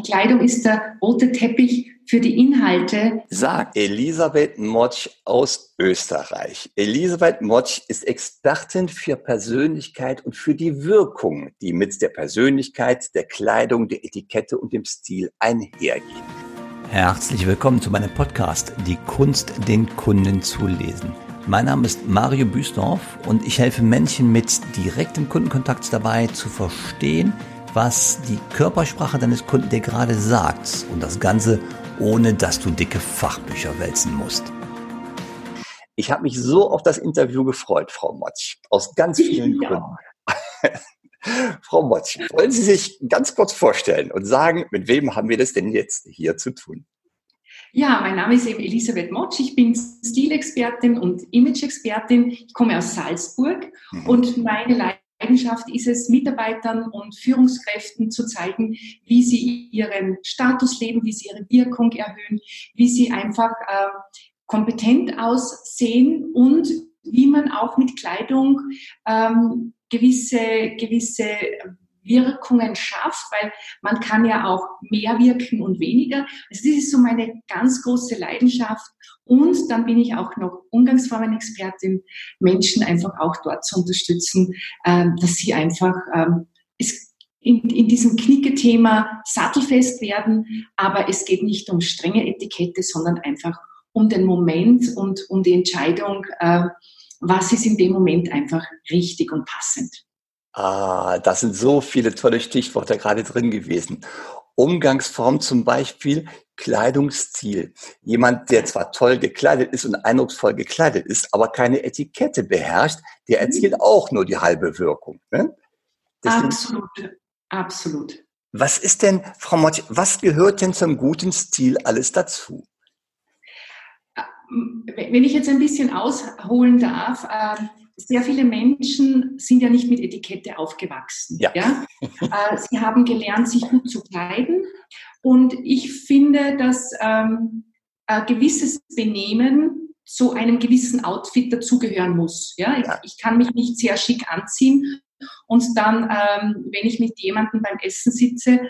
die Kleidung ist der rote Teppich für die Inhalte. Sagt Elisabeth Motsch aus Österreich. Elisabeth Motsch ist Expertin für Persönlichkeit und für die Wirkung, die mit der Persönlichkeit, der Kleidung, der Etikette und dem Stil einhergehen. Herzlich willkommen zu meinem Podcast Die Kunst, den Kunden zu lesen. Mein Name ist Mario Büsdorf und ich helfe Menschen mit direktem Kundenkontakt dabei zu verstehen, was die Körpersprache deines Kunden dir gerade sagt und das Ganze ohne dass du dicke Fachbücher wälzen musst. Ich habe mich so auf das Interview gefreut, Frau Motsch, aus ganz vielen ja. Gründen. Frau Motsch, wollen Sie sich ganz kurz vorstellen und sagen, mit wem haben wir das denn jetzt hier zu tun? Ja, mein Name ist eben Elisabeth Motsch. Ich bin Stilexpertin und Imageexpertin. Ich komme aus Salzburg mhm. und meine Leidenschaft ist es, Mitarbeitern und Führungskräften zu zeigen, wie sie ihren Status leben, wie sie ihre Wirkung erhöhen, wie sie einfach äh, kompetent aussehen und wie man auch mit Kleidung ähm, gewisse, gewisse Wirkungen schafft, weil man kann ja auch mehr wirken und weniger. Also das ist so meine ganz große Leidenschaft. Und dann bin ich auch noch Umgangsformen-Expertin, Menschen einfach auch dort zu unterstützen, ähm, dass sie einfach ähm, in, in diesem Knicke-Thema sattelfest werden. Aber es geht nicht um strenge Etikette, sondern einfach um den Moment und um die Entscheidung, äh, was ist in dem Moment einfach richtig und passend. Ah, das sind so viele tolle Stichworte gerade drin gewesen. Umgangsform zum Beispiel, Kleidungsstil. Jemand, der zwar toll gekleidet ist und eindrucksvoll gekleidet ist, aber keine Etikette beherrscht, der mhm. erzielt auch nur die halbe Wirkung. Ne? absolut, absolut. Was ist denn, Frau Mott, was gehört denn zum guten Stil alles dazu? Äh, wenn ich jetzt ein bisschen ausholen darf, äh, sehr viele Menschen sind ja nicht mit Etikette aufgewachsen. Ja. ja? Äh, sie haben gelernt, sich gut zu kleiden. Und ich finde, dass ähm, ein gewisses Benehmen zu einem gewissen Outfit dazugehören muss. Ja? Ich, ich, kann mich nicht sehr schick anziehen und dann, ähm, wenn ich mit jemandem beim Essen sitze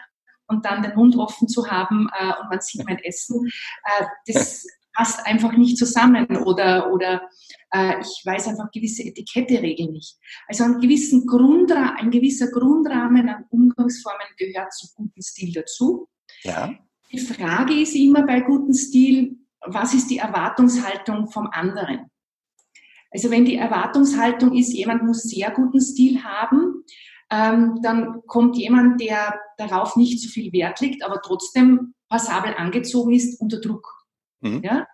und dann den Mund offen zu haben äh, und man sieht mein Essen, äh, das passt einfach nicht zusammen oder, oder äh, ich weiß einfach gewisse Etikette-Regeln nicht. Also ein, gewissen Grundra ein gewisser Grundrahmen an Umgangsformen gehört zu gutem Stil dazu. Ja. Die Frage ist immer bei gutem Stil, was ist die Erwartungshaltung vom anderen? Also wenn die Erwartungshaltung ist, jemand muss sehr guten Stil haben, ähm, dann kommt jemand, der darauf nicht so viel Wert legt, aber trotzdem passabel angezogen ist, unter Druck. Mhm. Ja?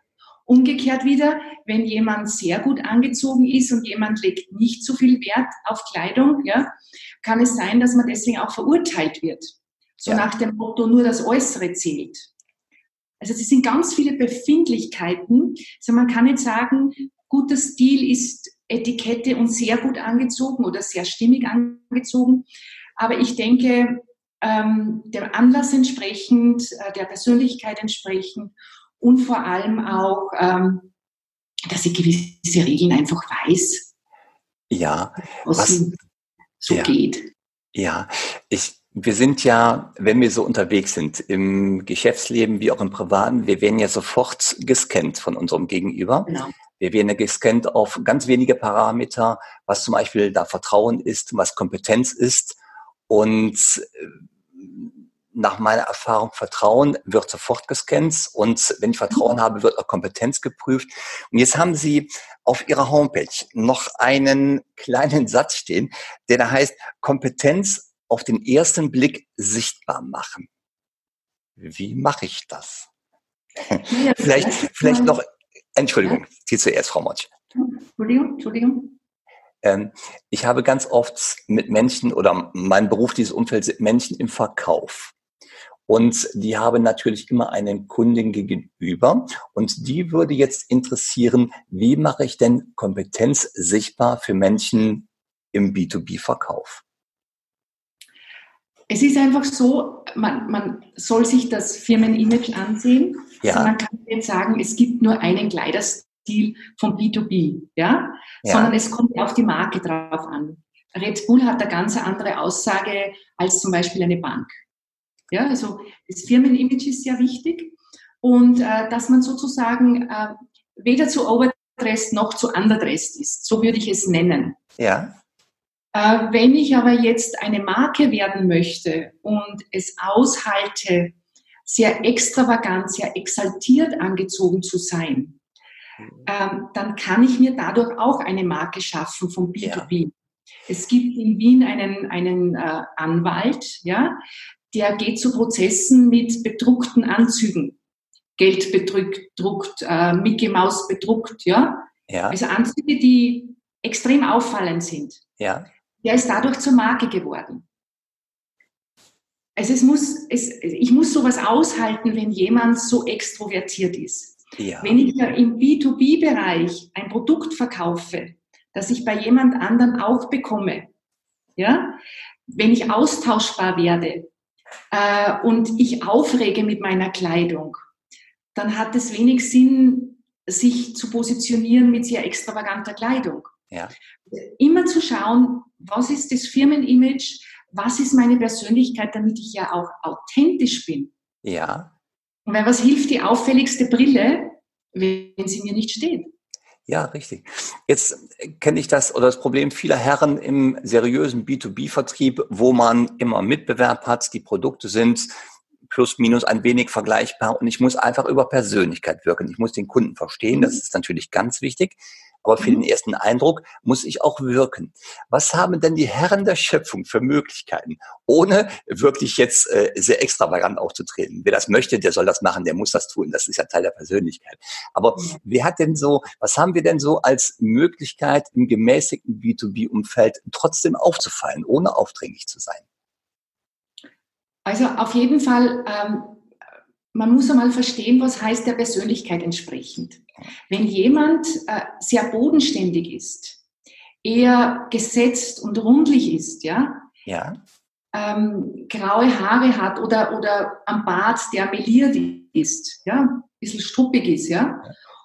Umgekehrt wieder, wenn jemand sehr gut angezogen ist und jemand legt nicht so viel Wert auf Kleidung, ja, kann es sein, dass man deswegen auch verurteilt wird. So ja. nach dem Motto, nur das Äußere zählt. Also es sind ganz viele Befindlichkeiten. Also man kann nicht sagen, guter Stil ist Etikette und sehr gut angezogen oder sehr stimmig angezogen. Aber ich denke, ähm, dem Anlass entsprechend, äh, der Persönlichkeit entsprechend und vor allem auch, ähm, dass ich gewisse Regeln einfach weiß. Ja, was, was so ja, geht. Ja, ich, wir sind ja, wenn wir so unterwegs sind, im Geschäftsleben wie auch im Privaten, wir werden ja sofort gescannt von unserem Gegenüber. Genau. Wir werden ja gescannt auf ganz wenige Parameter, was zum Beispiel da Vertrauen ist, was Kompetenz ist. Und äh, nach meiner Erfahrung Vertrauen wird sofort gescannt und wenn ich Vertrauen habe, wird auch Kompetenz geprüft. Und jetzt haben Sie auf Ihrer Homepage noch einen kleinen Satz stehen, der da heißt, Kompetenz auf den ersten Blick sichtbar machen. Wie mache ich das? Ja, vielleicht, vielleicht noch, Entschuldigung, Sie zuerst, Frau Motsch. Entschuldigung, Entschuldigung. Ähm, ich habe ganz oft mit Menschen oder mein Beruf, dieses Umfeld sind Menschen im Verkauf. Und die haben natürlich immer einen Kunden gegenüber. Und die würde jetzt interessieren, wie mache ich denn Kompetenz sichtbar für Menschen im B2B-Verkauf? Es ist einfach so, man, man soll sich das Firmenimage ansehen. Ja. Also man kann jetzt sagen, es gibt nur einen Kleiderstil vom B2B, ja? ja. Sondern es kommt auf die Marke drauf an. Red Bull hat eine ganz andere Aussage als zum Beispiel eine Bank. Ja, also das Firmenimage ist sehr wichtig und äh, dass man sozusagen äh, weder zu overdressed noch zu underdressed ist. So würde ich es nennen. Ja. Äh, wenn ich aber jetzt eine Marke werden möchte und es aushalte, sehr extravagant, sehr exaltiert angezogen zu sein, ähm, dann kann ich mir dadurch auch eine Marke schaffen vom B2B. Ja. Es gibt in Wien einen, einen äh, Anwalt, ja, der geht zu Prozessen mit bedruckten Anzügen. Geld bedruckt, äh, Mickey Maus bedruckt, ja. ja. Also Anzüge, die extrem auffallend sind. Ja. Der ist dadurch zur Marke geworden. Also es muss, es, ich muss sowas aushalten, wenn jemand so extrovertiert ist. Ja. Wenn ich ja im B2B-Bereich ein Produkt verkaufe, das ich bei jemand anderen auch bekomme, ja, wenn ich austauschbar werde äh, und ich aufrege mit meiner Kleidung, dann hat es wenig Sinn, sich zu positionieren mit sehr extravaganter Kleidung. Ja. Immer zu schauen, was ist das Firmenimage, was ist meine Persönlichkeit, damit ich ja auch authentisch bin. Ja. Weil was hilft die auffälligste Brille, wenn sie mir nicht steht? Ja, richtig. Jetzt kenne ich das oder das Problem vieler Herren im seriösen B2B-Vertrieb, wo man immer Mitbewerb hat, die Produkte sind plus minus ein wenig vergleichbar und ich muss einfach über Persönlichkeit wirken. Ich muss den Kunden verstehen, das ist natürlich ganz wichtig. Aber für den mhm. ersten Eindruck muss ich auch wirken. Was haben denn die Herren der Schöpfung für Möglichkeiten, ohne wirklich jetzt äh, sehr extravagant aufzutreten? Wer das möchte, der soll das machen, der muss das tun. Das ist ja Teil der Persönlichkeit. Aber wer hat denn so, was haben wir denn so als Möglichkeit im gemäßigten B2B-Umfeld trotzdem aufzufallen, ohne aufdringlich zu sein? Also auf jeden Fall, ähm, man muss einmal verstehen, was heißt der Persönlichkeit entsprechend. Wenn jemand äh, sehr bodenständig ist, eher gesetzt und rundlich ist, ja, ja. Ähm, graue Haare hat oder, oder am Bart, der meliert ist, ja, ein bisschen struppig ist, ja,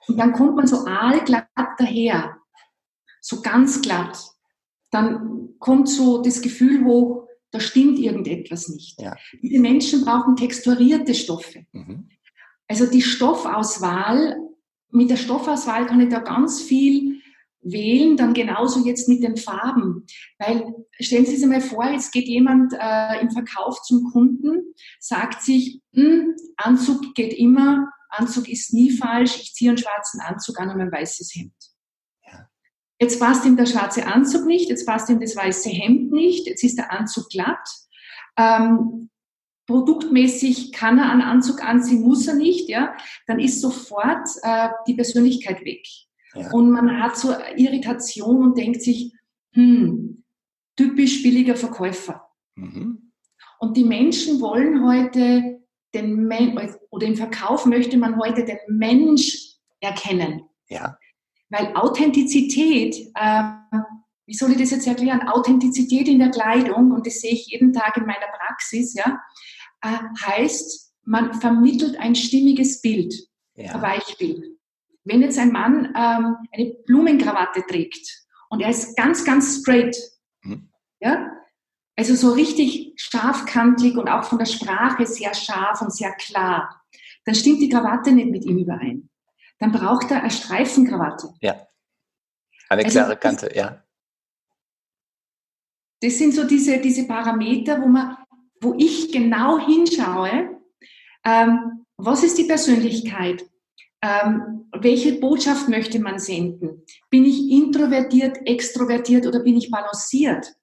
und dann kommt man so aalglatt daher, so ganz glatt, dann kommt so das Gefühl hoch, da stimmt irgendetwas nicht. Ja. Diese Menschen brauchen texturierte Stoffe. Mhm. Also die Stoffauswahl, mit der Stoffauswahl kann ich da ganz viel wählen, dann genauso jetzt mit den Farben. Weil stellen Sie sich mal vor, jetzt geht jemand äh, im Verkauf zum Kunden, sagt sich, hm, Anzug geht immer, Anzug ist nie falsch, ich ziehe einen schwarzen Anzug an und ein weißes Hemd. Jetzt passt ihm der schwarze Anzug nicht, jetzt passt ihm das weiße Hemd nicht, jetzt ist der Anzug glatt. Ähm, produktmäßig kann er einen Anzug anziehen, muss er nicht, ja, dann ist sofort äh, die Persönlichkeit weg. Ja. Und man hat so Irritation und denkt sich, hm, typisch billiger Verkäufer. Mhm. Und die Menschen wollen heute den Men oder im Verkauf möchte man heute den Mensch erkennen. Ja. Weil Authentizität, äh, wie soll ich das jetzt erklären? Authentizität in der Kleidung, und das sehe ich jeden Tag in meiner Praxis, ja, äh, heißt, man vermittelt ein stimmiges Bild. Ja. Ein Beispiel. Wenn jetzt ein Mann ähm, eine Blumenkrawatte trägt und er ist ganz, ganz straight, mhm. ja, also so richtig scharfkantig und auch von der Sprache sehr scharf und sehr klar, dann stimmt die Krawatte nicht mit ihm überein dann braucht er eine Streifenkrawatte. Ja. Eine also klare Kante, das, ja. Das sind so diese, diese Parameter, wo, man, wo ich genau hinschaue, ähm, was ist die Persönlichkeit? Ähm, welche Botschaft möchte man senden? Bin ich introvertiert, extrovertiert oder bin ich balanciert?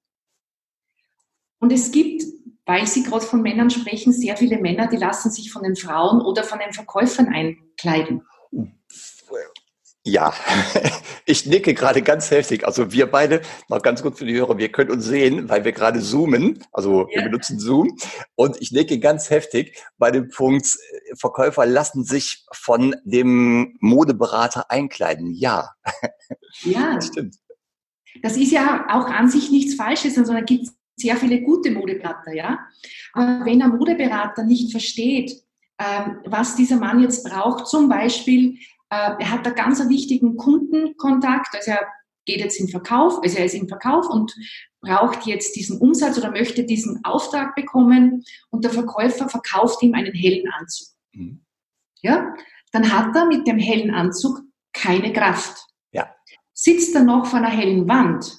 Und es gibt, weil Sie gerade von Männern sprechen, sehr viele Männer, die lassen sich von den Frauen oder von den Verkäufern einkleiden. Ja, ich nicke gerade ganz heftig. Also wir beide, noch ganz gut für die Hörer, wir können uns sehen, weil wir gerade zoomen. Also wir benutzen Zoom. Und ich nicke ganz heftig bei dem Punkt, äh, Verkäufer lassen sich von dem Modeberater einkleiden. Ja. Ja. Das stimmt. Das ist ja auch an sich nichts Falsches, sondern es gibt sehr viele gute Modeberater, ja. Aber wenn ein Modeberater nicht versteht, was dieser Mann jetzt braucht, zum Beispiel äh, er hat da ganz einen wichtigen Kundenkontakt, also er geht jetzt in Verkauf, also er ist im Verkauf und braucht jetzt diesen Umsatz oder möchte diesen Auftrag bekommen und der Verkäufer verkauft ihm einen hellen Anzug. Mhm. Ja, dann hat er mit dem hellen Anzug keine Kraft. Ja. Sitzt er noch vor einer hellen Wand,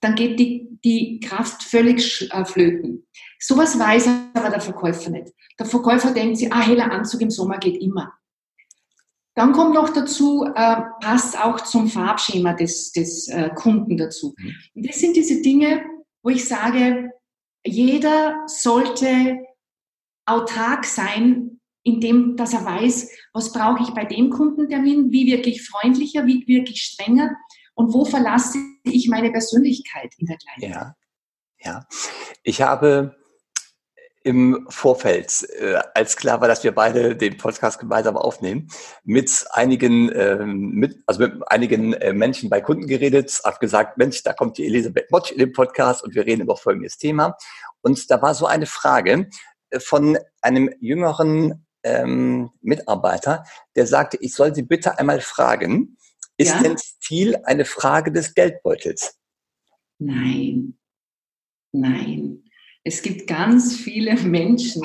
dann geht die, die Kraft völlig äh, flöten. Sowas weiß aber der Verkäufer nicht. Der Verkäufer denkt sich, ah, heller Anzug im Sommer geht immer. Dann kommt noch dazu, äh, passt auch zum Farbschema des, des äh, Kunden dazu. Mhm. Und das sind diese Dinge, wo ich sage, jeder sollte autark sein, indem dass er weiß, was brauche ich bei dem Kundentermin, wie wirke ich freundlicher, wie wirke ich strenger und wo verlasse ich meine Persönlichkeit in der Kleidung. Ja, ja. Ich habe im Vorfeld, äh, als klar war, dass wir beide den Podcast gemeinsam aufnehmen, mit einigen, äh, mit, also mit einigen äh, Menschen bei Kunden geredet, habe gesagt, Mensch, da kommt die Elisabeth Motsch in den Podcast und wir reden über folgendes Thema. Und da war so eine Frage äh, von einem jüngeren ähm, Mitarbeiter, der sagte, ich soll Sie bitte einmal fragen, ist ja? denn Stil eine Frage des Geldbeutels? Nein, nein. Es gibt ganz viele Menschen,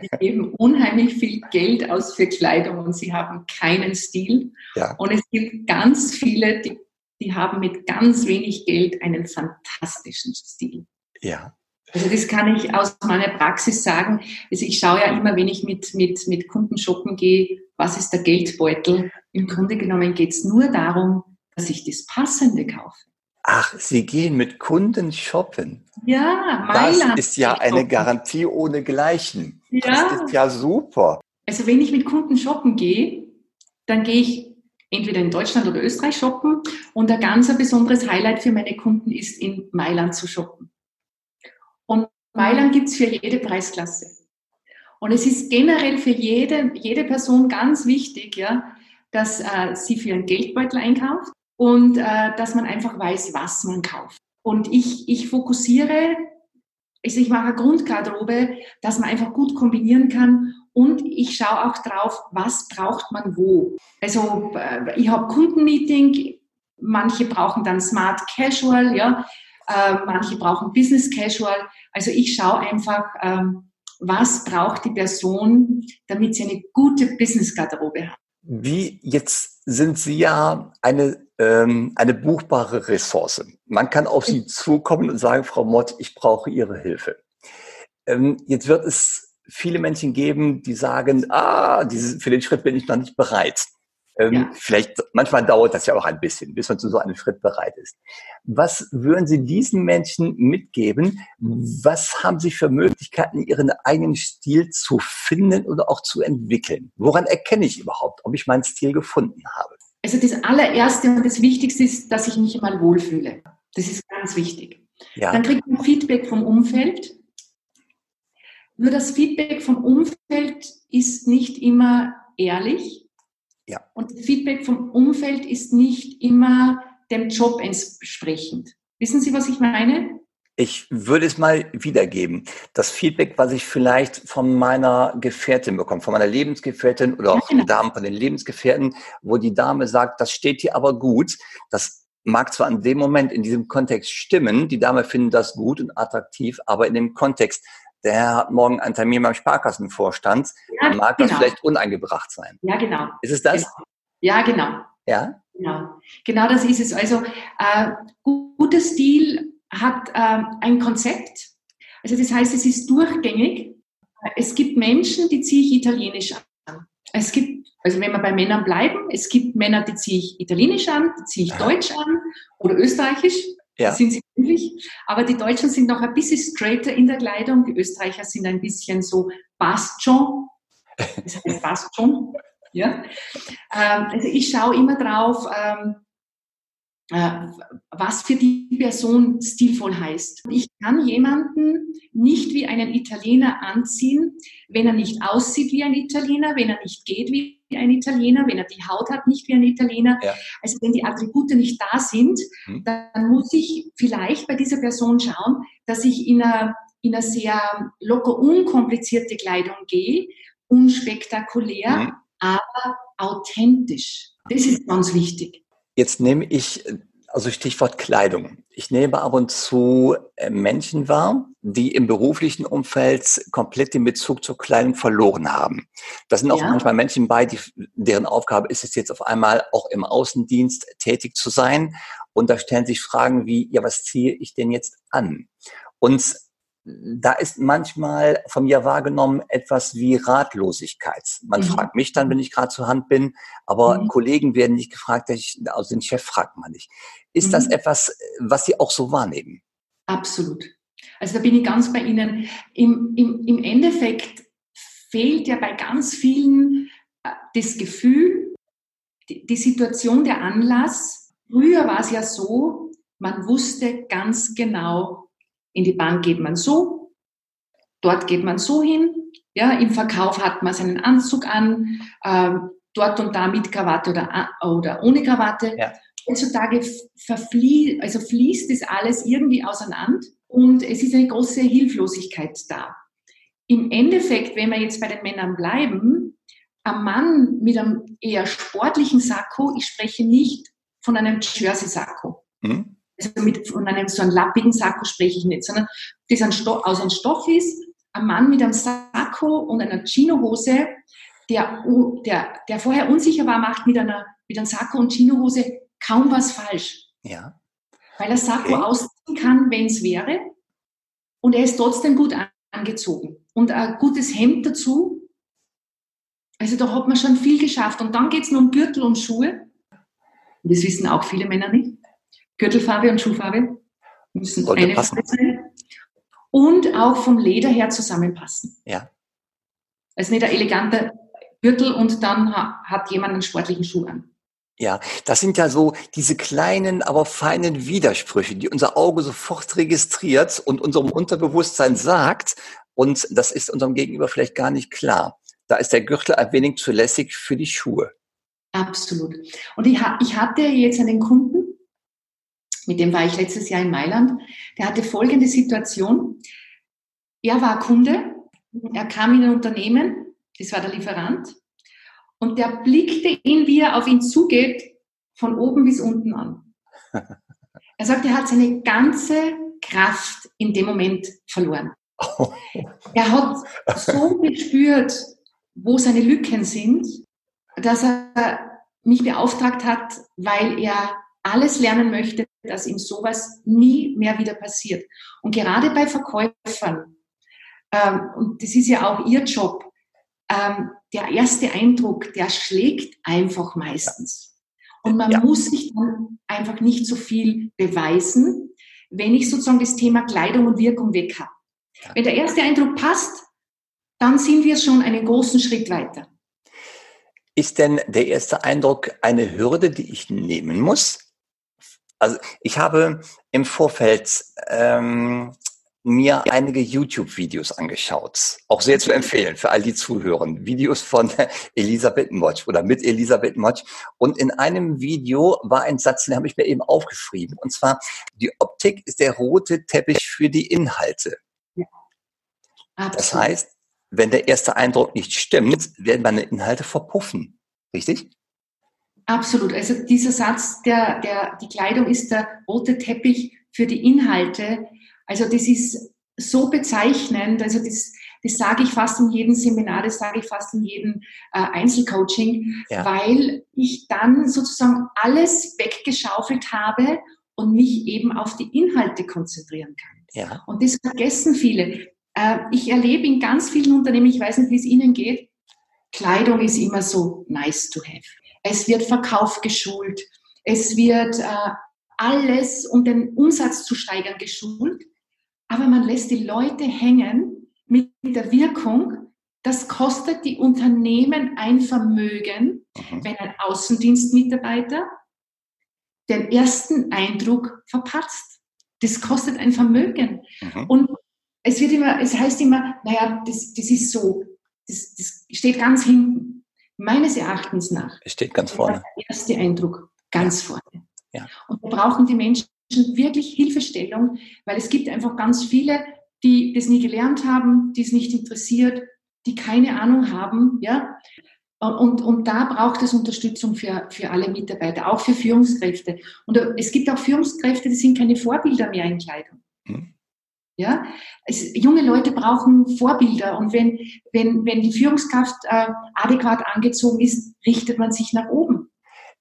die geben unheimlich viel Geld aus für Kleidung und sie haben keinen Stil. Ja. Und es gibt ganz viele, die, die haben mit ganz wenig Geld einen fantastischen Stil. Ja. Also das kann ich aus meiner Praxis sagen. Also ich schaue ja immer, wenn ich mit, mit, mit Kunden shoppen gehe, was ist der Geldbeutel? Im Grunde genommen geht es nur darum, dass ich das Passende kaufe. Ach, Sie gehen mit Kunden shoppen. Ja, Mailand. Das ist ja eine Garantie ohne Gleichen. Ja. Das ist ja super. Also wenn ich mit Kunden shoppen gehe, dann gehe ich entweder in Deutschland oder Österreich shoppen und ein ganz besonderes Highlight für meine Kunden ist, in Mailand zu shoppen. Und Mailand gibt es für jede Preisklasse. Und es ist generell für jede, jede Person ganz wichtig, ja, dass äh, sie für einen Geldbeutel einkauft und äh, dass man einfach weiß, was man kauft. Und ich, ich fokussiere, also ich mache eine Grundgarderobe, dass man einfach gut kombinieren kann und ich schaue auch drauf, was braucht man wo. Also äh, ich habe Kundenmeeting, manche brauchen dann Smart Casual, ja, äh, manche brauchen Business Casual. Also ich schaue einfach, ähm, was braucht die Person, damit sie eine gute Business-Garderobe hat. Wie jetzt sind Sie ja eine, ähm, eine buchbare Ressource. Man kann auf Sie zukommen und sagen, Frau Mott, ich brauche Ihre Hilfe. Ähm, jetzt wird es viele Menschen geben, die sagen, ah, dieses, für den Schritt bin ich noch nicht bereit. Ähm, ja. Vielleicht, manchmal dauert das ja auch ein bisschen, bis man zu so einem Schritt bereit ist. Was würden Sie diesen Menschen mitgeben? Was haben Sie für Möglichkeiten, Ihren eigenen Stil zu finden oder auch zu entwickeln? Woran erkenne ich überhaupt, ob ich meinen Stil gefunden habe? Also das allererste und das Wichtigste ist, dass ich mich mal wohlfühle. Das ist ganz wichtig. Ja. Dann kriegt man Feedback vom Umfeld. Nur das Feedback vom Umfeld ist nicht immer ehrlich ja. Und das Feedback vom Umfeld ist nicht immer dem Job entsprechend. Wissen Sie, was ich meine? Ich würde es mal wiedergeben. Das Feedback, was ich vielleicht von meiner Gefährtin bekomme, von meiner Lebensgefährtin oder auch ja, genau. Damen von den Lebensgefährten, wo die Dame sagt, das steht hier aber gut. Das mag zwar in dem Moment in diesem Kontext stimmen, die Dame findet das gut und attraktiv, aber in dem Kontext der hat morgen einen Termin beim Sparkassenvorstand, ja, mag genau. das vielleicht uneingebracht sein. Ja, genau. Ist es das? Genau. Ja, genau. Ja? Genau. Genau das ist es. Also äh, guter Stil hat äh, ein Konzept. Also das heißt, es ist durchgängig. Es gibt Menschen, die ziehe ich italienisch an. Es gibt, also wenn wir bei Männern bleiben, es gibt Männer, die ziehe ich italienisch an, die ziehe ich deutsch an oder österreichisch. Ja. sind sie üblich. Aber die Deutschen sind noch ein bisschen straighter in der Kleidung. Die Österreicher sind ein bisschen so passt schon. Das heißt passt schon. Ja. Ähm, also ich schaue immer drauf, ähm, äh, was für die Person stilvoll heißt. Ich kann jemanden nicht wie einen Italiener anziehen, wenn er nicht aussieht wie ein Italiener, wenn er nicht geht wie ein Italiener, wenn er die Haut hat, nicht wie ein Italiener. Ja. Also wenn die Attribute nicht da sind, hm. dann muss ich vielleicht bei dieser Person schauen, dass ich in einer, in einer sehr locker unkomplizierte Kleidung gehe, unspektakulär, hm. aber authentisch. Das ist ganz wichtig. Jetzt nehme ich Also Stichwort Kleidung. Ich nehme ab und zu äh, Menschen wahr, die im beruflichen Umfeld komplett den Bezug zur Kleidung verloren haben. Da sind auch ja. manchmal Menschen bei, die, deren Aufgabe ist es jetzt auf einmal auch im Außendienst tätig zu sein. Und da stellen sich Fragen wie, ja, was ziehe ich denn jetzt an? Und da ist manchmal von mir wahrgenommen etwas wie Ratlosigkeit. Man mhm. fragt mich dann, wenn ich gerade zur Hand bin, aber mhm. Kollegen werden nicht gefragt, also den Chef fragt man nicht. Ist mhm. das etwas, was Sie auch so wahrnehmen? Absolut. Also da bin ich ganz bei Ihnen. Im, im, im Endeffekt fehlt ja bei ganz vielen äh, das Gefühl, die, die Situation, der Anlass. Früher war es ja so, man wusste ganz genau, in die Bank geht man so, dort geht man so hin. Ja, im Verkauf hat man seinen Anzug an, äh, dort und da mit Krawatte oder, oder ohne Krawatte. Ja. Heutzutage verfließt, also fließt das alles irgendwie auseinander und es ist eine große Hilflosigkeit da. Im Endeffekt, wenn wir jetzt bei den Männern bleiben, ein Mann mit einem eher sportlichen Sakko, ich spreche nicht von einem Jersey-Sakko. Mhm also mit, von einem so einem lappigen Sakko spreche ich nicht, sondern das ein Stoff, aus einem Stoff ist, ein Mann mit einem Sakko und einer Chinohose, der, der, der vorher unsicher war, macht mit, einer, mit einem Sakko und Chinohose kaum was falsch. Ja. Weil er Sakko okay. ausziehen kann, wenn es wäre. Und er ist trotzdem gut angezogen. Und ein gutes Hemd dazu. Also da hat man schon viel geschafft. Und dann geht es nur um Gürtel und Schuhe. Und das wissen auch viele Männer nicht. Gürtelfarbe und Schuhfarbe müssen Sollte eine passen. sein. Und auch vom Leder her zusammenpassen. Ja. Also nicht ein eleganter Gürtel und dann hat jemand einen sportlichen Schuh an. Ja, das sind ja so diese kleinen, aber feinen Widersprüche, die unser Auge sofort registriert und unserem Unterbewusstsein sagt, und das ist unserem Gegenüber vielleicht gar nicht klar. Da ist der Gürtel ein wenig zu lässig für die Schuhe. Absolut. Und ich, ich hatte jetzt einen Kunden, mit dem war ich letztes Jahr in Mailand. Der hatte folgende Situation. Er war Kunde, er kam in ein Unternehmen, das war der Lieferant, und der blickte ihn, wie er auf ihn zugeht, von oben bis unten an. Er sagt, er hat seine ganze Kraft in dem Moment verloren. Er hat so gespürt, wo seine Lücken sind, dass er mich beauftragt hat, weil er alles lernen möchte, dass ihm sowas nie mehr wieder passiert. Und gerade bei Verkäufern, ähm, und das ist ja auch ihr Job, ähm, der erste Eindruck, der schlägt einfach meistens. Und man ja. muss sich dann einfach nicht so viel beweisen, wenn ich sozusagen das Thema Kleidung und Wirkung weg habe. Wenn der erste Eindruck passt, dann sind wir schon einen großen Schritt weiter. Ist denn der erste Eindruck eine Hürde, die ich nehmen muss? Also ich habe im Vorfeld ähm, mir einige YouTube-Videos angeschaut. Auch sehr zu empfehlen für all die Zuhören. Videos von Elisabeth Motsch oder mit Elisabeth Motsch. Und in einem Video war ein Satz, den habe ich mir eben aufgeschrieben. Und zwar, die Optik ist der rote Teppich für die Inhalte. Ja. Das heißt, wenn der erste Eindruck nicht stimmt, werden meine Inhalte verpuffen. Richtig? Absolut. Also dieser Satz, der, der, die Kleidung ist der rote Teppich für die Inhalte. Also das ist so bezeichnend. Also das, das sage ich fast in jedem Seminar, das sage ich fast in jedem äh, Einzelcoaching, ja. weil ich dann sozusagen alles weggeschaufelt habe und mich eben auf die Inhalte konzentrieren kann. Ja. Und das vergessen viele. Äh, ich erlebe in ganz vielen Unternehmen, ich weiß nicht, wie es Ihnen geht, Kleidung ist immer so nice to have es wird Verkauf geschult, es wird äh, alles, um den Umsatz zu steigern, geschult. Aber man lässt die Leute hängen mit der Wirkung, das kostet die Unternehmen ein Vermögen, mhm. wenn ein Außendienstmitarbeiter den ersten Eindruck verpatzt. Das kostet ein Vermögen. Mhm. Und es wird immer, es heißt immer, naja, das, das ist so, das, das steht ganz hinten meines Erachtens nach. Es steht ganz vorne. Der erste Eindruck ganz ja. vorne. Ja. Und da brauchen die Menschen wirklich Hilfestellung, weil es gibt einfach ganz viele, die das nie gelernt haben, die es nicht interessiert, die keine Ahnung haben, ja. Und, und da braucht es Unterstützung für, für alle Mitarbeiter, auch für Führungskräfte. Und es gibt auch Führungskräfte, die sind keine Vorbilder mehr in Kleidung. Mhm. Ja, es, junge Leute brauchen Vorbilder und wenn, wenn, wenn die Führungskraft äh, adäquat angezogen ist, richtet man sich nach oben.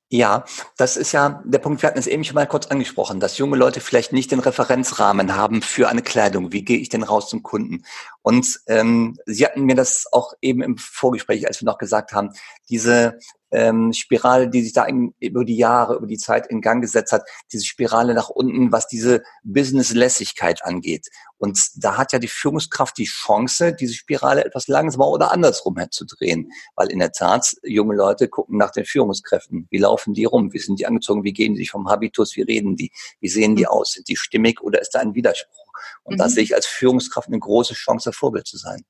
Ja, das ist ja der Punkt, wir hatten es eben schon mal kurz angesprochen, dass junge Leute vielleicht nicht den Referenzrahmen haben für eine Kleidung. Wie gehe ich denn raus zum Kunden? Und ähm, Sie hatten mir das auch eben im Vorgespräch, als wir noch gesagt haben, diese ähm, Spirale, die sich da in, über die Jahre, über die Zeit in Gang gesetzt hat, diese Spirale nach unten, was diese Business-Lässigkeit angeht. Und da hat ja die Führungskraft die Chance, diese Spirale etwas langsamer oder andersrum herzudrehen. Weil in der Tat, junge Leute gucken nach den Führungskräften. Wie laufen die rum? Wie sind die angezogen? Wie gehen die sich vom Habitus? Wie reden die? Wie sehen die mhm. aus? Sind die stimmig oder ist da ein Widerspruch? Und mhm. da sehe ich als Führungskraft eine große Chance, Vorbild zu sein.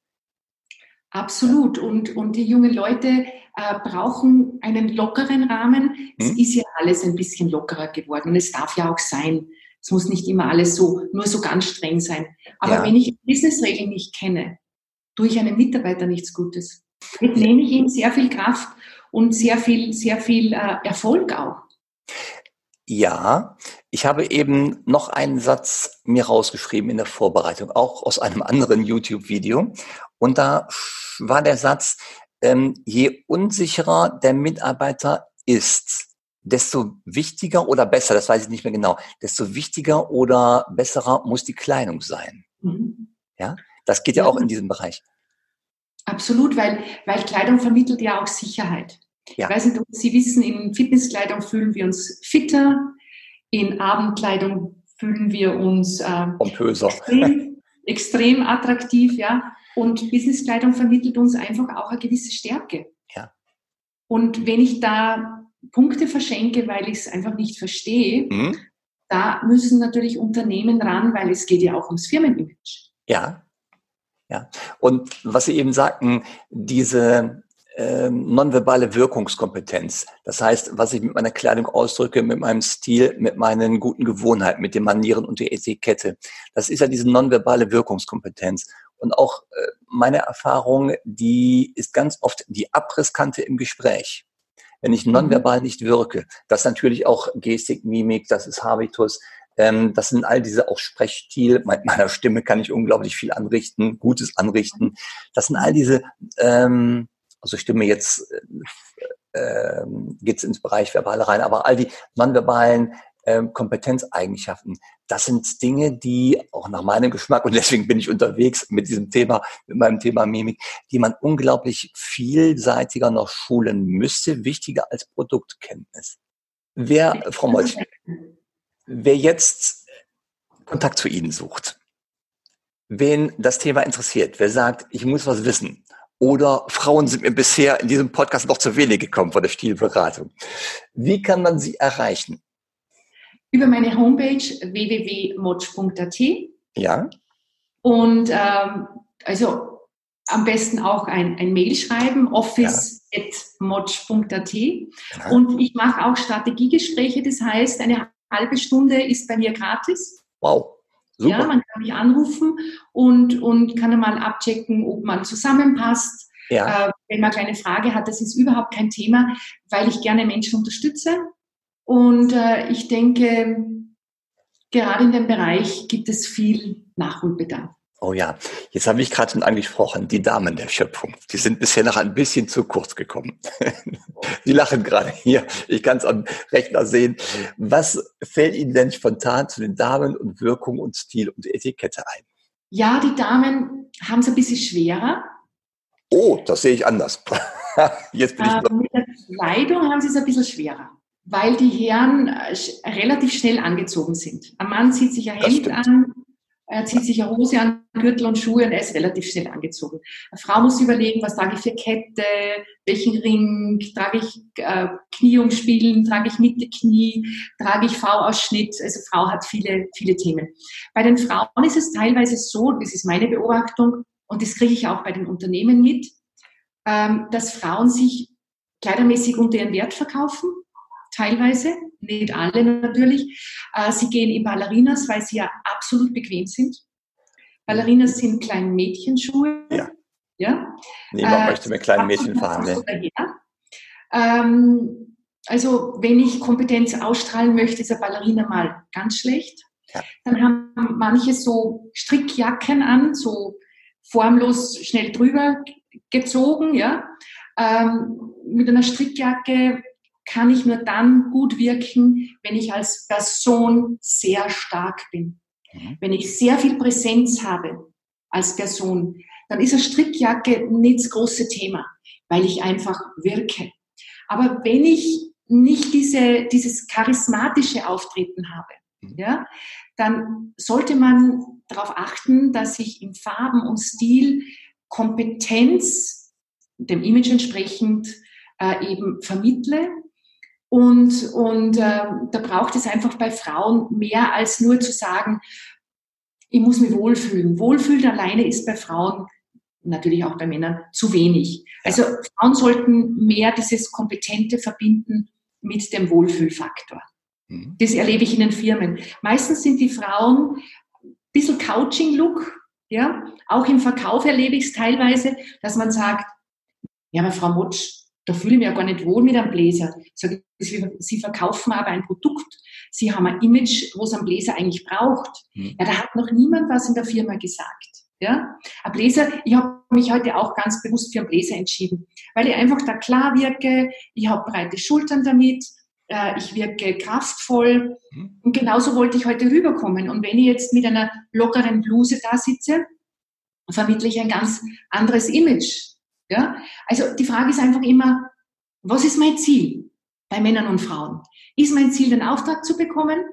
Absolut. Und, und die jungen Leute äh, brauchen einen lockeren Rahmen. Es hm. ist ja alles ein bisschen lockerer geworden und es darf ja auch sein. Es muss nicht immer alles so, nur so ganz streng sein. Aber ja. wenn ich Businessregeln nicht kenne, tue ich einem Mitarbeiter nichts Gutes. Damit nehme ich ihm sehr viel Kraft und sehr viel, sehr viel äh, Erfolg auch. Ja, ich habe eben noch einen Satz mir rausgeschrieben in der Vorbereitung, auch aus einem anderen YouTube-Video. Und da war der Satz, ähm, je unsicherer der Mitarbeiter ist, desto wichtiger oder besser, das weiß ich nicht mehr genau, desto wichtiger oder besserer muss die Kleidung sein. Mhm. Ja, das geht ja, ja auch in diesem Bereich. Absolut, weil, weil Kleidung vermittelt ja auch Sicherheit. Ja. Ich weiß nicht, ob Sie wissen, in Fitnesskleidung fühlen wir uns fitter, in Abendkleidung fühlen wir uns äh. Extrem, extrem attraktiv, ja. Und Businesskleidung vermittelt uns einfach auch eine gewisse Stärke. Ja. Und wenn ich da Punkte verschenke, weil ich es einfach nicht verstehe, mhm. da müssen natürlich Unternehmen ran, weil es geht ja auch ums Firmenimage. Ja. Ja. Und was Sie eben sagten, diese ähm, nonverbale Wirkungskompetenz. Das heißt, was ich mit meiner Kleidung ausdrücke, mit meinem Stil, mit meinen guten Gewohnheiten, mit den Manieren und der Etikette. Das ist ja diese nonverbale Wirkungskompetenz. Und auch äh, meine Erfahrung, die ist ganz oft die Abrisskante im Gespräch. Wenn ich mhm. nonverbal nicht wirke, das natürlich auch Gestik, Mimik, das ist Habitus, ähm, das sind all diese auch Sprechstil. Mit meiner Stimme kann ich unglaublich viel anrichten, Gutes anrichten. Das sind all diese, ähm, also Stimme jetzt äh, äh, geht ins Bereich verbale rein, aber all die nonverbalen ähm, Kompetenzeigenschaften. Das sind Dinge, die auch nach meinem Geschmack, und deswegen bin ich unterwegs mit diesem Thema, mit meinem Thema Mimik, die man unglaublich vielseitiger noch schulen müsste, wichtiger als Produktkenntnis. Wer, Frau Molch, wer jetzt Kontakt zu Ihnen sucht, wen das Thema interessiert, wer sagt, ich muss was wissen, oder Frauen sind mir bisher in diesem Podcast noch zu wenig gekommen von der Stilberatung. Wie kann man sie erreichen? über meine Homepage www.motsch.at. Ja. Und ähm, also am besten auch ein, ein Mail schreiben, office.motsch.at. Ja. Und ich mache auch Strategiegespräche, das heißt, eine halbe Stunde ist bei mir gratis. Wow. Super. Ja, man kann mich anrufen und, und kann mal abchecken, ob man zusammenpasst. Ja. Äh, wenn man eine kleine Frage hat, das ist überhaupt kein Thema, weil ich gerne Menschen unterstütze. Und äh, ich denke, gerade in dem Bereich gibt es viel Nachholbedarf. Oh ja, jetzt habe ich gerade schon angesprochen, die Damen der Schöpfung. Die sind bisher noch ein bisschen zu kurz gekommen. die lachen gerade hier. Ich kann es am Rechner sehen. Was fällt Ihnen denn spontan zu den Damen und Wirkung und Stil und Etikette ein? Ja, die Damen haben es ein bisschen schwerer. Oh, das sehe ich anders. Jetzt bin ich äh, mit der Kleidung haben sie es ein bisschen schwerer weil die Herren äh, relativ schnell angezogen sind. Ein Mann zieht sich ein Hemd an, er zieht sich eine Hose an, Gürtel und Schuhe und er ist relativ schnell angezogen. Eine Frau muss überlegen, was trage ich für Kette, welchen Ring, trage ich äh, Knieumspielen, trage ich Mitte Knie, trage ich V-Ausschnitt. Also Frau hat viele, viele Themen. Bei den Frauen ist es teilweise so, das ist meine Beobachtung und das kriege ich auch bei den Unternehmen mit, ähm, dass Frauen sich kleidermäßig unter ihren Wert verkaufen teilweise, nicht alle natürlich. Äh, sie gehen in Ballerinas, weil sie ja absolut bequem sind. Ballerinas sind kleine Mädchenschuhe. Ja. ja? Niemand äh, möchte mit kleinen Mädchen verhandeln. Ähm, also wenn ich Kompetenz ausstrahlen möchte, ist eine Ballerina mal ganz schlecht. Ja. Dann haben manche so Strickjacken an, so formlos schnell drüber gezogen, ja. Ähm, mit einer Strickjacke kann ich nur dann gut wirken, wenn ich als Person sehr stark bin. Mhm. Wenn ich sehr viel Präsenz habe als Person, dann ist eine Strickjacke nicht das große Thema, weil ich einfach wirke. Aber wenn ich nicht diese, dieses charismatische Auftreten habe, mhm. ja, dann sollte man darauf achten, dass ich im Farben und Stil Kompetenz dem Image entsprechend äh, eben vermittle. Und, und äh, da braucht es einfach bei Frauen mehr als nur zu sagen, ich muss mich wohlfühlen. Wohlfühlen alleine ist bei Frauen, natürlich auch bei Männern, zu wenig. Also Frauen sollten mehr dieses Kompetente verbinden mit dem Wohlfühlfaktor. Mhm. Das erlebe ich in den Firmen. Meistens sind die Frauen ein bisschen Couching-Look, ja. Auch im Verkauf erlebe ich es teilweise, dass man sagt, ja, aber Frau Motsch, da fühle ich mich ja gar nicht wohl mit einem Bläser. Sage, Sie verkaufen aber ein Produkt. Sie haben ein Image, wo es einen Bläser eigentlich braucht. Mhm. Ja, da hat noch niemand was in der Firma gesagt. Ja, ein Bläser, ich habe mich heute auch ganz bewusst für einen Bläser entschieden, weil ich einfach da klar wirke, ich habe breite Schultern damit, äh, ich wirke kraftvoll. Mhm. Und genauso wollte ich heute rüberkommen. Und wenn ich jetzt mit einer lockeren Bluse da sitze, vermittle ich ein ganz anderes Image. Ja? Also die Frage ist einfach immer, was ist mein Ziel bei Männern und Frauen? Ist mein Ziel, den Auftrag zu bekommen?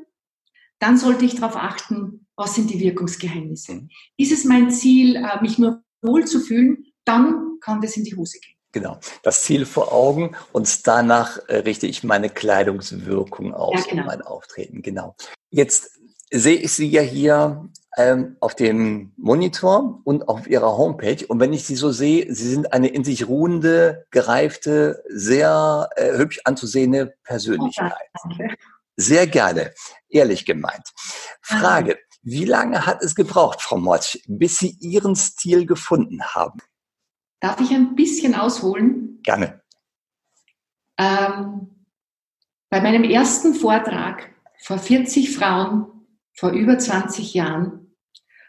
Dann sollte ich darauf achten, was sind die Wirkungsgeheimnisse. Mhm. Ist es mein Ziel, äh, mich nur wohl zu fühlen? Dann kann das in die Hose gehen. Genau, das Ziel vor Augen und danach äh, richte ich meine Kleidungswirkung aus ja, genau. und mein Auftreten. Genau. Jetzt sehe ich Sie ja hier ähm, auf dem Monitor und auf Ihrer Homepage. Und wenn ich Sie so sehe, Sie sind eine in sich ruhende, gereifte, sehr äh, hübsch anzusehende Persönlichkeit. Sehr gerne, ehrlich gemeint. Frage, wie lange hat es gebraucht, Frau Motsch, bis Sie Ihren Stil gefunden haben? Darf ich ein bisschen ausholen? Gerne. Ähm, bei meinem ersten Vortrag vor 40 Frauen vor über 20 Jahren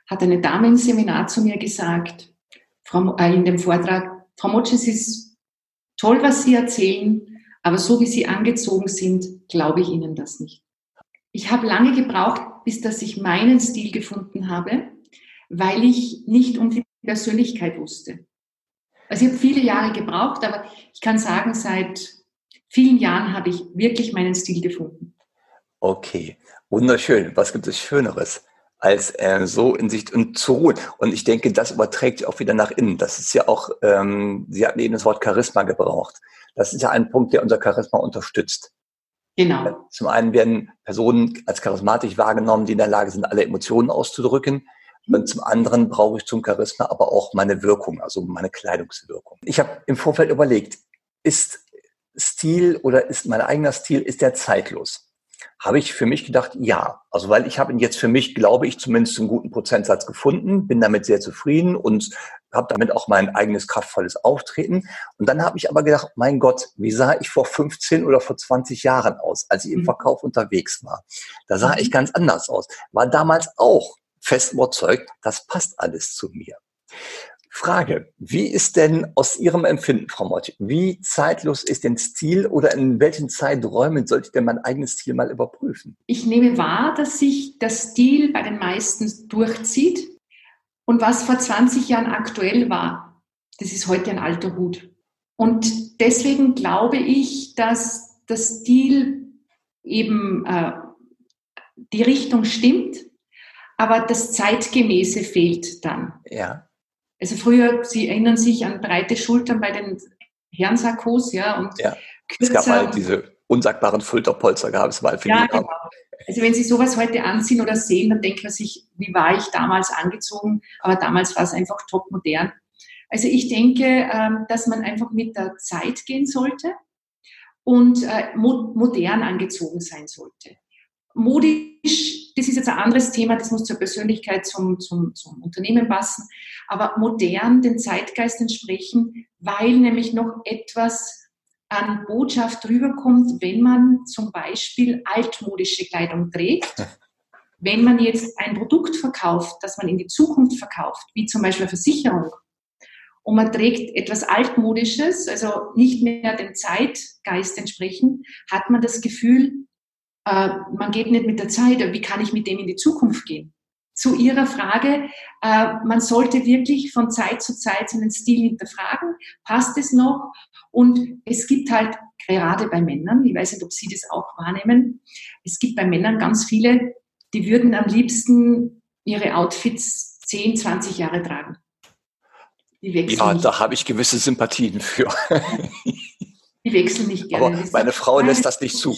hat eine Dame im Seminar zu mir gesagt, äh, in dem Vortrag, Frau Motsch, es ist toll, was Sie erzählen, aber so wie Sie angezogen sind, glaube ich Ihnen das nicht. Ich habe lange gebraucht, bis dass ich meinen Stil gefunden habe, weil ich nicht um die Persönlichkeit wusste. Also ich habe viele Jahre gebraucht, aber ich kann sagen, seit vielen Jahren habe ich wirklich meinen Stil gefunden. Okay, wunderschön. Was gibt es Schöneres? als äh, so in sich und zu ruhen. Und ich denke, das überträgt sich auch wieder nach innen. Das ist ja auch, ähm, Sie hatten eben das Wort Charisma gebraucht. Das ist ja ein Punkt, der unser Charisma unterstützt. Genau. Zum einen werden Personen als charismatisch wahrgenommen, die in der Lage sind, alle Emotionen auszudrücken. Und zum anderen brauche ich zum Charisma aber auch meine Wirkung, also meine Kleidungswirkung. Ich habe im Vorfeld überlegt, ist Stil oder ist mein eigener Stil, ist der zeitlos? Habe ich für mich gedacht, ja. Also weil ich habe ihn jetzt für mich, glaube ich, zumindest einen guten Prozentsatz gefunden, bin damit sehr zufrieden und habe damit auch mein eigenes kraftvolles Auftreten. Und dann habe ich aber gedacht, mein Gott, wie sah ich vor 15 oder vor 20 Jahren aus, als ich im mhm. Verkauf unterwegs war? Da sah ich mhm. ganz anders aus. War damals auch fest überzeugt, das passt alles zu mir. Frage, wie ist denn aus Ihrem Empfinden, Frau Mott, wie zeitlos ist denn Stil oder in welchen Zeiträumen sollte ich denn mein eigenes Stil mal überprüfen? Ich nehme wahr, dass sich der Stil bei den meisten durchzieht und was vor 20 Jahren aktuell war, das ist heute ein alter Hut. Und deswegen glaube ich, dass der Stil eben äh, die Richtung stimmt, aber das Zeitgemäße fehlt dann. Ja. Also früher, Sie erinnern sich an breite Schultern bei den Herrensakkos, ja, und ja. Es gab mal diese unsagbaren Schulterpolster, gab es mal für ja, genau. Also wenn Sie sowas heute anziehen oder sehen, dann denkt man sich, wie war ich damals angezogen? Aber damals war es einfach top modern. Also ich denke, ähm, dass man einfach mit der Zeit gehen sollte und äh, modern angezogen sein sollte. Modisch das ist jetzt ein anderes Thema, das muss zur Persönlichkeit, zum, zum, zum Unternehmen passen, aber modern den Zeitgeist entsprechen, weil nämlich noch etwas an Botschaft rüberkommt, wenn man zum Beispiel altmodische Kleidung trägt. Wenn man jetzt ein Produkt verkauft, das man in die Zukunft verkauft, wie zum Beispiel eine Versicherung, und man trägt etwas Altmodisches, also nicht mehr dem Zeitgeist entsprechend, hat man das Gefühl, äh, man geht nicht mit der Zeit, wie kann ich mit dem in die Zukunft gehen? Zu Ihrer Frage, äh, man sollte wirklich von Zeit zu Zeit seinen Stil hinterfragen, passt es noch? Und es gibt halt gerade bei Männern, ich weiß nicht, ob Sie das auch wahrnehmen, es gibt bei Männern ganz viele, die würden am liebsten ihre Outfits 10, 20 Jahre tragen. Die wechseln ja, nicht. da habe ich gewisse Sympathien für. Die wechseln nicht gerne. Aber meine Frau lässt das nicht zu.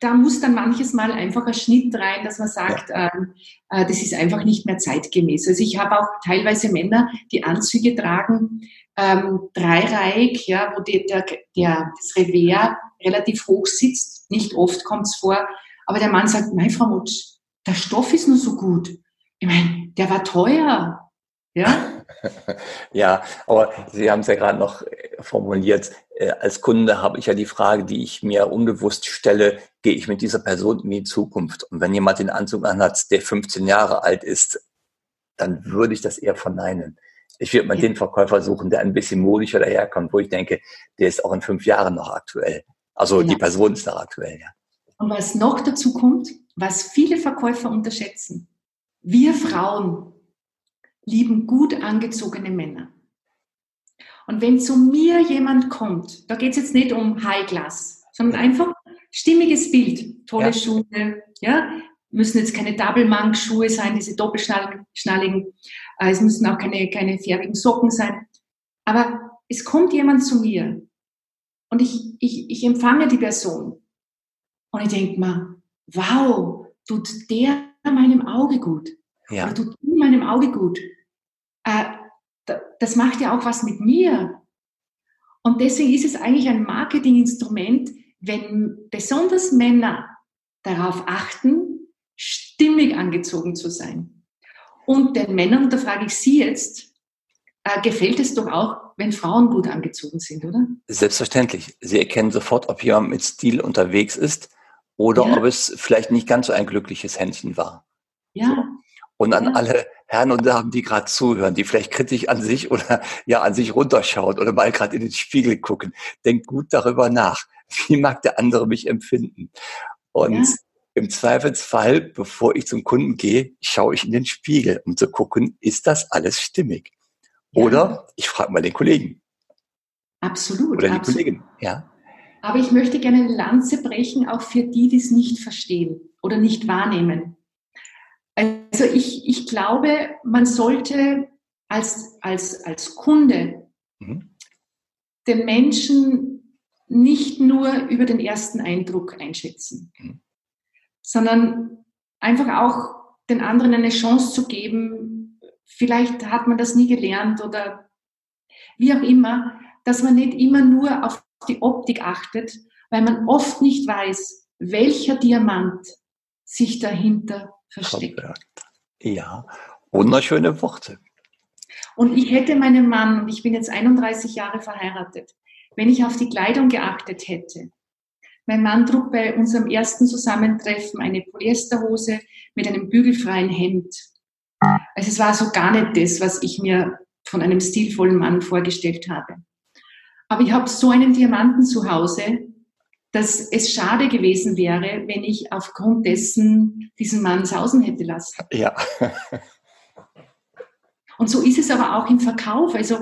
Da muss dann manches Mal einfach ein Schnitt rein, dass man sagt, ja. ähm, äh, das ist einfach nicht mehr zeitgemäß. Also ich habe auch teilweise Männer, die Anzüge tragen, ähm, dreireihig, ja, wo die, der, der, das Revers relativ hoch sitzt. Nicht oft kommt es vor. Aber der Mann sagt, mein Frau Mutsch, der Stoff ist nur so gut. Ich meine, der war teuer. Ja? ja, aber Sie haben es ja gerade noch formuliert. Äh, als Kunde habe ich ja die Frage, die ich mir unbewusst stelle, gehe ich mit dieser Person in die Zukunft? Und wenn jemand den Anzug anhat, der 15 Jahre alt ist, dann würde ich das eher verneinen. Ich würde mal ja. den Verkäufer suchen, der ein bisschen modischer daherkommt, wo ich denke, der ist auch in fünf Jahren noch aktuell. Also ja. die Person ist noch aktuell, ja. Und was noch dazu kommt, was viele Verkäufer unterschätzen, wir Frauen lieben gut angezogene Männer. Und wenn zu mir jemand kommt, da geht es jetzt nicht um High Class, sondern einfach stimmiges Bild, tolle ja. Schuhe, ja, müssen jetzt keine Double Monk Schuhe sein, diese doppelschnalligen, äh, es müssen auch keine, keine färbigen Socken sein. Aber es kommt jemand zu mir und ich, ich, ich empfange die Person und ich denke mir, wow, tut der meinem Auge gut. Ja. Oder tut meinem Auge gut äh, das macht ja auch was mit mir. Und deswegen ist es eigentlich ein Marketinginstrument, wenn besonders Männer darauf achten, stimmig angezogen zu sein. Und den Männern, da frage ich Sie jetzt, äh, gefällt es doch auch, wenn Frauen gut angezogen sind, oder? Selbstverständlich. Sie erkennen sofort, ob jemand mit Stil unterwegs ist oder ja. ob es vielleicht nicht ganz so ein glückliches Händchen war. Ja. So. Und an ja. alle Herren und Damen, die gerade zuhören, die vielleicht kritisch an sich oder ja an sich runterschauen oder mal gerade in den Spiegel gucken, denkt gut darüber nach. Wie mag der andere mich empfinden? Und ja. im Zweifelsfall, bevor ich zum Kunden gehe, schaue ich in den Spiegel, um zu gucken, ist das alles stimmig? Ja. Oder ich frage mal den Kollegen. Absolut. Oder die absolut. Kollegin, ja. Aber ich möchte gerne eine Lanze brechen, auch für die, die es nicht verstehen oder nicht wahrnehmen. Also ich, ich glaube, man sollte als, als, als Kunde mhm. den Menschen nicht nur über den ersten Eindruck einschätzen, mhm. sondern einfach auch den anderen eine Chance zu geben. Vielleicht hat man das nie gelernt oder wie auch immer, dass man nicht immer nur auf die Optik achtet, weil man oft nicht weiß, welcher Diamant sich dahinter versteckt. Ja, wunderschöne Worte. Und ich hätte meinen Mann, und ich bin jetzt 31 Jahre verheiratet, wenn ich auf die Kleidung geachtet hätte. Mein Mann trug bei unserem ersten Zusammentreffen eine Polyesterhose mit einem bügelfreien Hemd. Also es war so gar nicht das, was ich mir von einem stilvollen Mann vorgestellt habe. Aber ich habe so einen Diamanten zu Hause, dass es schade gewesen wäre, wenn ich aufgrund dessen diesen Mann sausen hätte lassen. Ja. Und so ist es aber auch im Verkauf. Also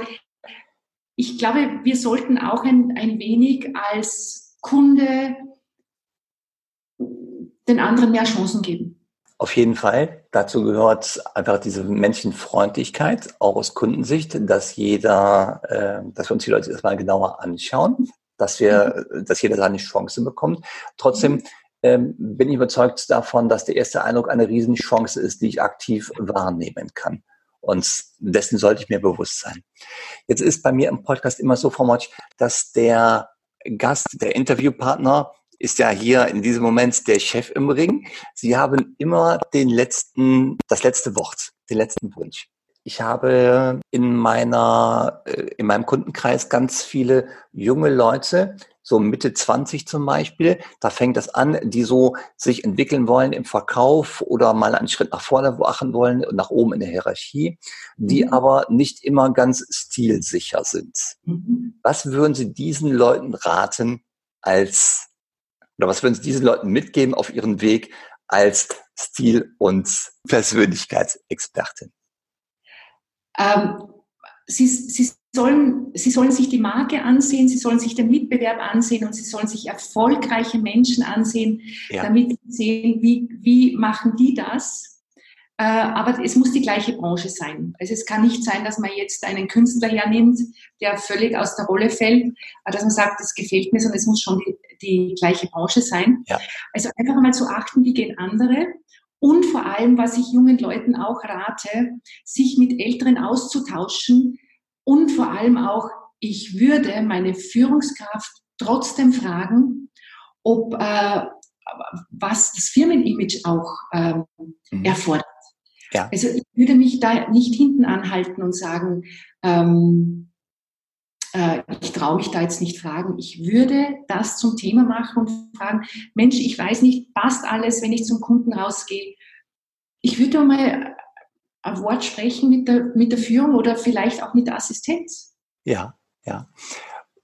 ich glaube, wir sollten auch ein, ein wenig als Kunde den anderen mehr Chancen geben. Auf jeden Fall. Dazu gehört einfach diese Menschenfreundlichkeit, auch aus Kundensicht, dass jeder, äh, dass wir uns die Leute erstmal genauer anschauen, dass wir, mhm. dass jeder seine Chance bekommt. Trotzdem ähm, bin ich überzeugt davon, dass der erste Eindruck eine Riesenchance ist, die ich aktiv wahrnehmen kann. Und dessen sollte ich mir bewusst sein. Jetzt ist bei mir im Podcast immer so, Frau Motsch, dass der Gast, der Interviewpartner, ist ja hier in diesem Moment der Chef im Ring. Sie haben immer den letzten, das letzte Wort, den letzten Wunsch. Ich habe in meiner, äh, in meinem Kundenkreis ganz viele junge Leute, so Mitte 20 zum Beispiel, da fängt das an, die so sich entwickeln wollen im Verkauf oder mal einen Schritt nach vorne machen wollen und nach oben in der Hierarchie, die mhm. aber nicht immer ganz stilsicher sind. Mhm. Was würden Sie diesen Leuten raten als, oder was würden Sie diesen Leuten mitgeben auf ihren Weg als Stil- und Persönlichkeitsexpertin? Ähm, sie, sie sollen, sie sollen sich die Marke ansehen, sie sollen sich den Mitbewerb ansehen und sie sollen sich erfolgreiche Menschen ansehen, ja. damit sie sehen, wie, wie machen die das. Äh, aber es muss die gleiche Branche sein. Also es kann nicht sein, dass man jetzt einen Künstler hernimmt, der völlig aus der Rolle fällt, dass man sagt, das gefällt mir, sondern es muss schon die, die gleiche Branche sein. Ja. Also einfach mal zu achten, wie gehen andere. Und vor allem, was ich jungen Leuten auch rate, sich mit Älteren auszutauschen, und vor allem auch, ich würde meine Führungskraft trotzdem fragen, ob äh, was das Firmenimage auch äh, mhm. erfordert. Ja. Also ich würde mich da nicht hinten anhalten und sagen, ähm, äh, ich traue mich da jetzt nicht fragen. Ich würde das zum Thema machen und fragen, Mensch, ich weiß nicht, passt alles, wenn ich zum Kunden rausgehe. Ich würde mal ein Wort sprechen mit der, mit der Führung oder vielleicht auch mit der Assistenz. Ja, ja.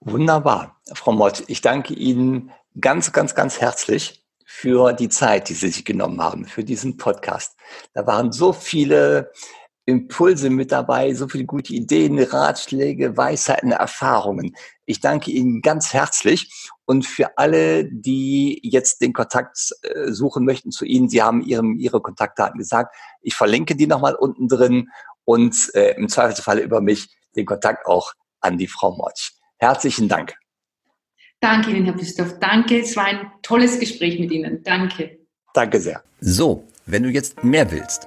Wunderbar. Frau Mott, ich danke Ihnen ganz, ganz, ganz herzlich für die Zeit, die Sie sich genommen haben, für diesen Podcast. Da waren so viele Impulse mit dabei, so viele gute Ideen, Ratschläge, Weisheiten, Erfahrungen. Ich danke Ihnen ganz herzlich und für alle, die jetzt den Kontakt äh, suchen möchten zu Ihnen, Sie haben Ihrem, Ihre Kontaktdaten gesagt. Ich verlinke die nochmal unten drin und äh, im Zweifelsfall über mich den Kontakt auch an die Frau Motsch. Herzlichen Dank. Danke Ihnen, Herr Büstorf. Danke. Es war ein tolles Gespräch mit Ihnen. Danke. Danke sehr. So, wenn du jetzt mehr willst,